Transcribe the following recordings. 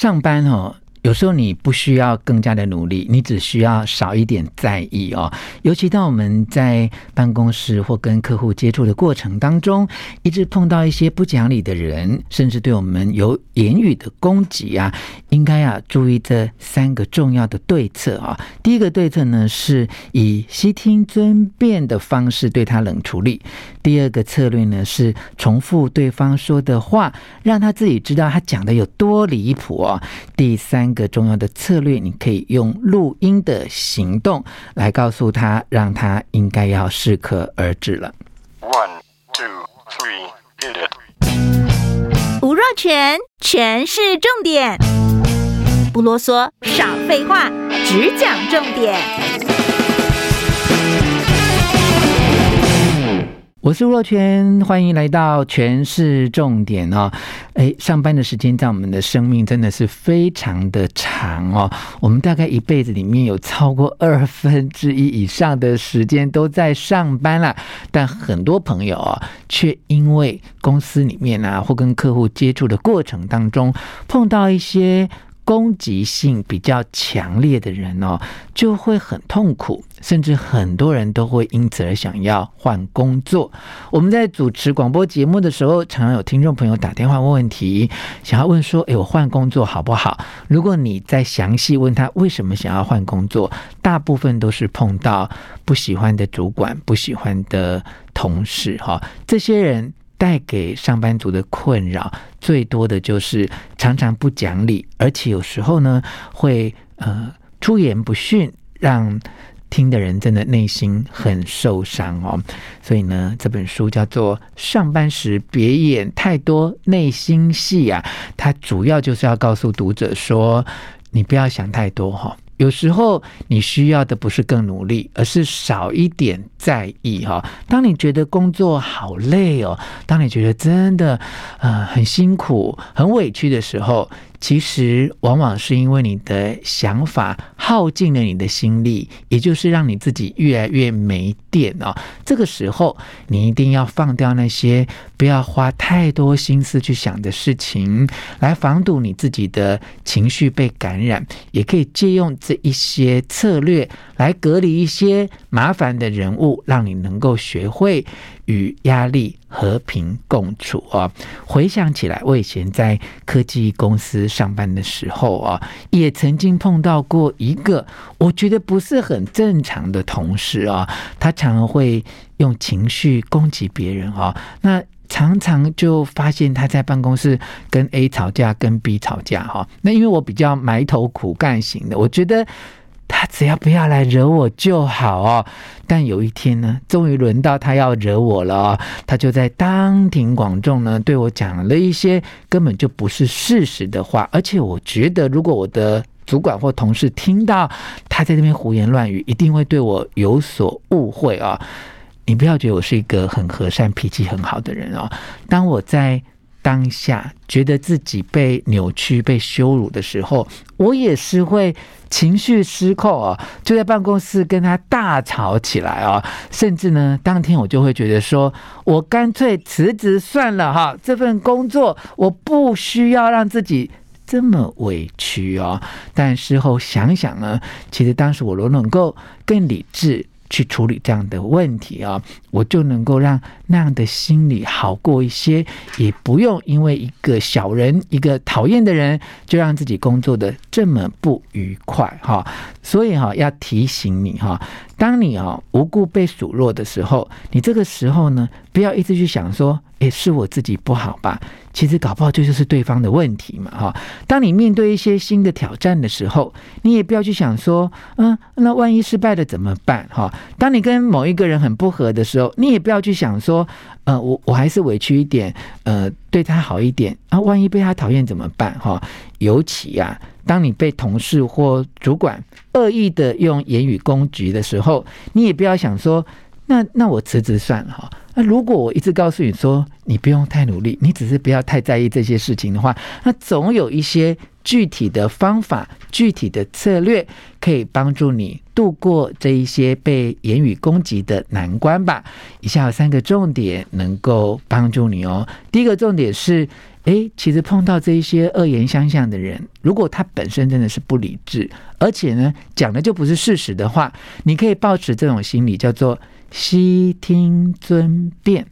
上班哈。有时候你不需要更加的努力，你只需要少一点在意哦。尤其当我们在办公室或跟客户接触的过程当中，一直碰到一些不讲理的人，甚至对我们有言语的攻击啊，应该啊注意这三个重要的对策啊。第一个对策呢，是以悉听尊便的方式对他冷处理；第二个策略呢，是重复对方说的话，让他自己知道他讲的有多离谱哦。第三。一个重要的策略，你可以用录音的行动来告诉他，让他应该要适可而止了。One, two, three, hit it. 吴若全，全是重点，不啰嗦，少废话，只讲重点。我是吴若权，欢迎来到全市重点哦。诶，上班的时间在我们的生命真的是非常的长哦。我们大概一辈子里面有超过二分之一以上的时间都在上班了，但很多朋友啊，却因为公司里面啊，或跟客户接触的过程当中，碰到一些。攻击性比较强烈的人哦，就会很痛苦，甚至很多人都会因此而想要换工作。我们在主持广播节目的时候，常常有听众朋友打电话问问题，想要问说：“诶，我换工作好不好？”如果你再详细问他为什么想要换工作，大部分都是碰到不喜欢的主管、不喜欢的同事，哈，这些人。带给上班族的困扰最多的就是常常不讲理，而且有时候呢会呃出言不逊，让听的人真的内心很受伤哦。所以呢，这本书叫做《上班时别演太多内心戏》啊，它主要就是要告诉读者说，你不要想太多哈。有时候你需要的不是更努力，而是少一点在意哈。当你觉得工作好累哦，当你觉得真的呃很辛苦、很委屈的时候。其实往往是因为你的想法耗尽了你的心力，也就是让你自己越来越没电哦。这个时候，你一定要放掉那些不要花太多心思去想的事情，来防堵你自己的情绪被感染。也可以借用这一些策略来隔离一些麻烦的人物，让你能够学会。与压力和平共处啊！回想起来，我以前在科技公司上班的时候啊，也曾经碰到过一个我觉得不是很正常的同事啊。他常常会用情绪攻击别人啊，那常常就发现他在办公室跟 A 吵架，跟 B 吵架哈。那因为我比较埋头苦干型的，我觉得。他只要不要来惹我就好哦。但有一天呢，终于轮到他要惹我了。他就在当庭广众呢，对我讲了一些根本就不是事实的话。而且我觉得，如果我的主管或同事听到他在这边胡言乱语，一定会对我有所误会啊。你不要觉得我是一个很和善、脾气很好的人哦。当我在当下觉得自己被扭曲、被羞辱的时候，我也是会情绪失控啊，就在办公室跟他大吵起来啊，甚至呢，当天我就会觉得说，我干脆辞职算了哈，这份工作我不需要让自己这么委屈哦。但事后想想呢，其实当时我若能够更理智。去处理这样的问题啊，我就能够让那样的心理好过一些，也不用因为一个小人、一个讨厌的人，就让自己工作的这么不愉快哈。所以哈，要提醒你哈。当你啊无故被数落的时候，你这个时候呢，不要一直去想说，诶，是我自己不好吧？其实搞不好这就是对方的问题嘛，哈。当你面对一些新的挑战的时候，你也不要去想说，嗯，那万一失败了怎么办？哈。当你跟某一个人很不合的时候，你也不要去想说，呃，我我还是委屈一点，呃，对他好一点啊，万一被他讨厌怎么办？哈。尤其啊。当你被同事或主管恶意的用言语攻击的时候，你也不要想说，那那我辞职算了哈。那如果我一直告诉你说，你不用太努力，你只是不要太在意这些事情的话，那总有一些具体的方法、具体的策略，可以帮助你度过这一些被言语攻击的难关吧。以下有三个重点能够帮助你哦。第一个重点是，诶，其实碰到这一些恶言相向的人，如果他本身真的是不理智，而且呢讲的就不是事实的话，你可以抱持这种心理，叫做悉听尊便，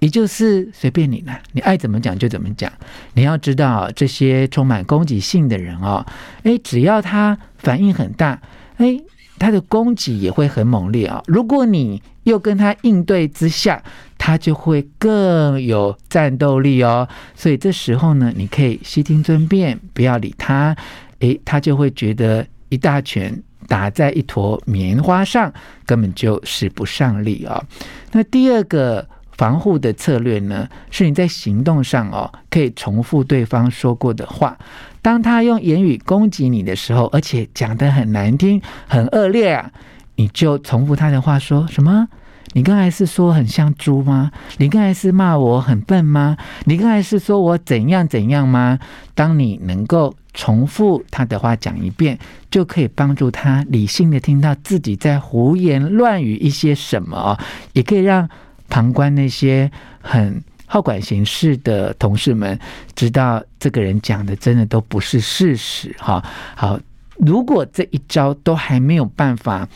也就是随便你了，你爱怎么讲就怎么讲。你要知道，这些充满攻击性的人哦，诶，只要他反应很大，诶，他的攻击也会很猛烈啊。如果你又跟他应对之下，他就会更有战斗力哦，所以这时候呢，你可以悉听尊便，不要理他，诶，他就会觉得一大拳打在一坨棉花上，根本就使不上力啊、哦。那第二个防护的策略呢，是你在行动上哦，可以重复对方说过的话。当他用言语攻击你的时候，而且讲得很难听、很恶劣啊，你就重复他的话，说什么？你刚才是说很像猪吗？你刚才是骂我很笨吗？你刚才是说我怎样怎样吗？当你能够重复他的话讲一遍，就可以帮助他理性的听到自己在胡言乱语一些什么，也可以让旁观那些很好管闲事的同事们知道这个人讲的真的都不是事实。哈，好，如果这一招都还没有办法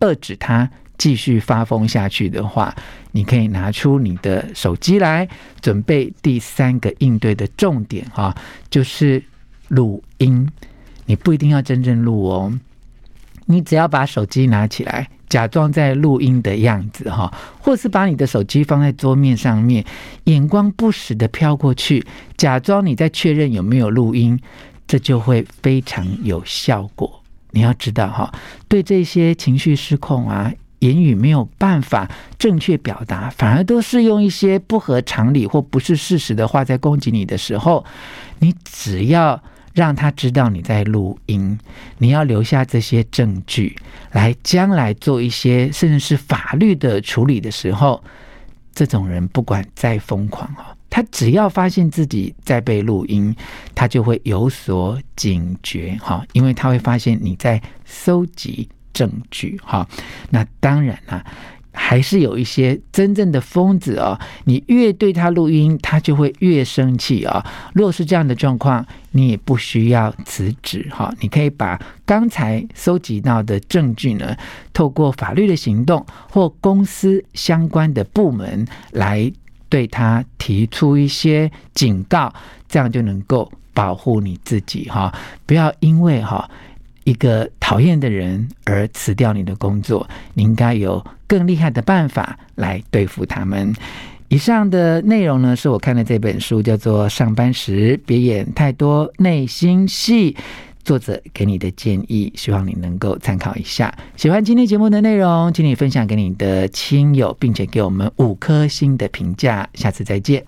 遏制他。继续发疯下去的话，你可以拿出你的手机来，准备第三个应对的重点哈，就是录音。你不一定要真正录哦，你只要把手机拿起来，假装在录音的样子哈，或是把你的手机放在桌面上面，眼光不时的飘过去，假装你在确认有没有录音，这就会非常有效果。你要知道哈，对这些情绪失控啊。言语没有办法正确表达，反而都是用一些不合常理或不是事实的话在攻击你的时候，你只要让他知道你在录音，你要留下这些证据，来将来做一些甚至是法律的处理的时候，这种人不管再疯狂哦，他只要发现自己在被录音，他就会有所警觉哈，因为他会发现你在搜集。证据哈，那当然啦，还是有一些真正的疯子哦。你越对他录音，他就会越生气啊。如果是这样的状况，你也不需要辞职哈。你可以把刚才搜集到的证据呢，透过法律的行动或公司相关的部门来对他提出一些警告，这样就能够保护你自己哈。不要因为哈。一个讨厌的人而辞掉你的工作，你应该有更厉害的办法来对付他们。以上的内容呢，是我看的这本书，叫做《上班时别演太多内心戏》，作者给你的建议，希望你能够参考一下。喜欢今天节目的内容，请你分享给你的亲友，并且给我们五颗星的评价。下次再见。